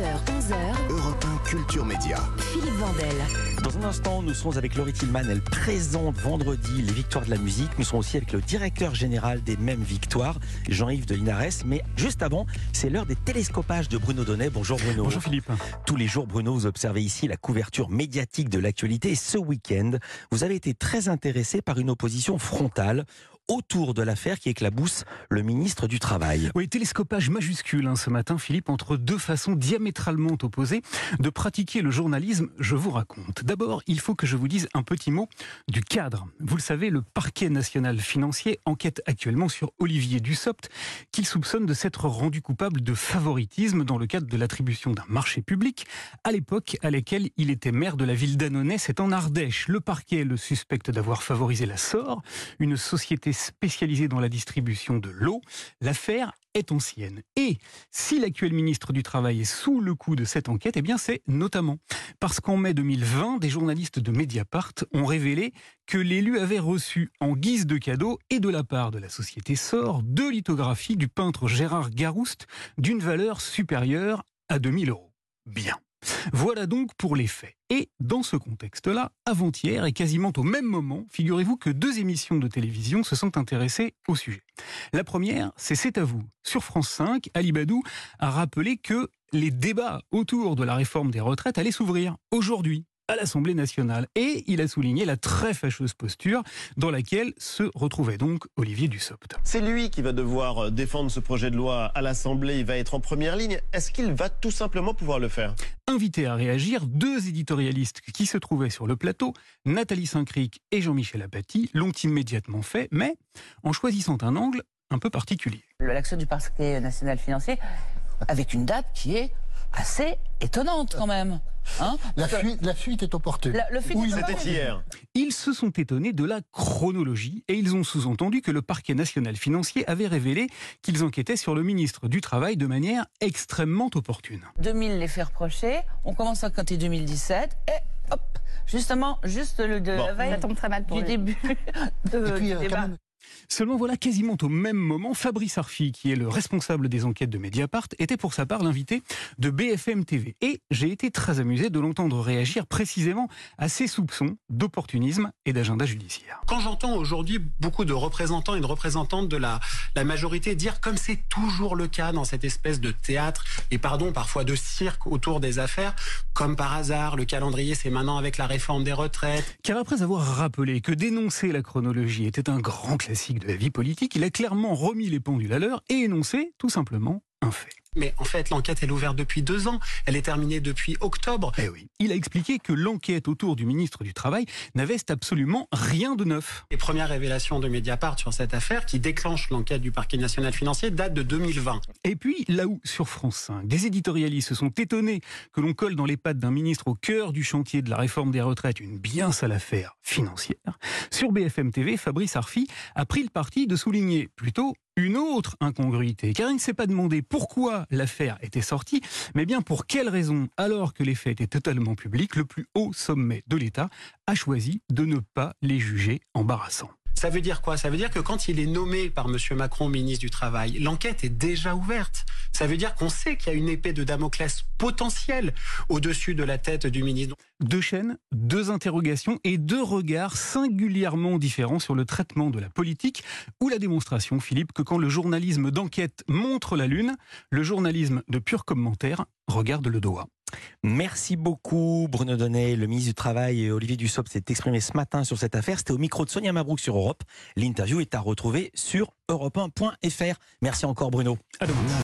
9h, 11h. Europe 1 Culture Média. Philippe Vandel. Dans un instant, nous serons avec Laurie Tillman. Elle présente vendredi les victoires de la musique. Nous serons aussi avec le directeur général des mêmes victoires, Jean-Yves de Linares. Mais juste avant, c'est l'heure des télescopages de Bruno Donnet. Bonjour Bruno. Bonjour Philippe. Tous les jours, Bruno, vous observez ici la couverture médiatique de l'actualité. Et ce week-end, vous avez été très intéressé par une opposition frontale autour de l'affaire qui éclabousse le ministre du Travail. Oui, télescopage majuscule hein, ce matin, Philippe, entre deux façons diamétralement opposées de pratiquer le journalisme, je vous raconte. D'abord, il faut que je vous dise un petit mot du cadre. Vous le savez, le parquet national financier enquête actuellement sur Olivier Dussopt, qu'il soupçonne de s'être rendu coupable de favoritisme dans le cadre de l'attribution d'un marché public, à l'époque à laquelle il était maire de la ville d'Annonay, c'est en Ardèche. Le parquet le suspecte d'avoir favorisé la SOR, une société spécialisée dans la distribution de l'eau. L'affaire est ancienne. Et si l'actuel ministre du Travail est sous le coup de cette enquête, eh c'est notamment parce qu'en mai 2020, des journalistes de Mediapart ont révélé que l'élu avait reçu en guise de cadeau et de la part de la société SOR deux lithographies du peintre Gérard Garouste d'une valeur supérieure à 2000 euros. Bien. Voilà donc pour les faits. Et dans ce contexte-là, avant-hier et quasiment au même moment, figurez-vous que deux émissions de télévision se sont intéressées au sujet. La première, c'est C'est à vous. Sur France 5, Ali Badou a rappelé que les débats autour de la réforme des retraites allaient s'ouvrir aujourd'hui à l'Assemblée nationale. Et il a souligné la très fâcheuse posture dans laquelle se retrouvait donc Olivier Dussopt. C'est lui qui va devoir euh, défendre ce projet de loi à l'Assemblée. Il va être en première ligne. Est-ce qu'il va tout simplement pouvoir le faire? Invités à réagir, deux éditorialistes qui se trouvaient sur le plateau, Nathalie Saint-Cric et Jean-Michel Apathy, l'ont immédiatement fait, mais en choisissant un angle un peu particulier. L'action du parquet national financier avec une date qui est assez étonnante quand même. Hein la, fuite, la, fuite, est opportune. La, le oui, c'était hier. Ils se sont étonnés de la chronologie et ils ont sous-entendu que le parquet national financier avait révélé qu'ils enquêtaient sur le ministre du Travail de manière extrêmement opportune. 2000 les fait reprocher, on commence à compter 2017 et hop, justement, juste le de bon. la veille, ça tombe très mal pour du lui. début de, puis, du euh, débat. Seulement voilà, quasiment au même moment, Fabrice Arfi, qui est le responsable des enquêtes de Mediapart, était pour sa part l'invité de BFM TV. Et j'ai été très amusé de l'entendre réagir précisément à ses soupçons d'opportunisme et d'agenda judiciaire. Quand j'entends aujourd'hui beaucoup de représentants et de représentantes de la, la majorité dire, comme c'est toujours le cas dans cette espèce de théâtre, et pardon, parfois de cirque autour des affaires, comme par hasard, le calendrier c'est maintenant avec la réforme des retraites. Car après avoir rappelé que dénoncer la chronologie était un grand classique de la vie politique, il a clairement remis les pendules à l'heure et énoncé tout simplement un fait. Mais en fait, l'enquête, elle est ouverte depuis deux ans. Elle est terminée depuis octobre. Eh oui. Il a expliqué que l'enquête autour du ministre du Travail n'avait absolument rien de neuf. Les premières révélations de Mediapart sur cette affaire, qui déclenche l'enquête du parquet national financier, datent de 2020. Et puis, là où, sur France 5, des éditorialistes se sont étonnés que l'on colle dans les pattes d'un ministre au cœur du chantier de la réforme des retraites une bien sale affaire financière, sur BFM TV, Fabrice Arfi a pris le parti de souligner plutôt une autre incongruité, car il ne s'est pas demandé l'affaire était sortie, mais bien pour quelle raison, alors que les faits étaient totalement publics, le plus haut sommet de l'État a choisi de ne pas les juger embarrassants? Ça veut dire quoi? Ça veut dire que quand il est nommé par M. Macron ministre du Travail, l'enquête est déjà ouverte. Ça veut dire qu'on sait qu'il y a une épée de Damoclès potentielle au-dessus de la tête du ministre. Deux chaînes, deux interrogations et deux regards singulièrement différents sur le traitement de la politique ou la démonstration, Philippe, que quand le journalisme d'enquête montre la lune, le journalisme de pur commentaire regarde le doigt. Merci beaucoup Bruno Donnet. Le ministre du Travail et Olivier Dussopt s'est exprimé ce matin sur cette affaire. C'était au micro de Sonia Mabrouk sur Europe. L'interview est à retrouver sur europe1.fr. Merci encore Bruno. À demain.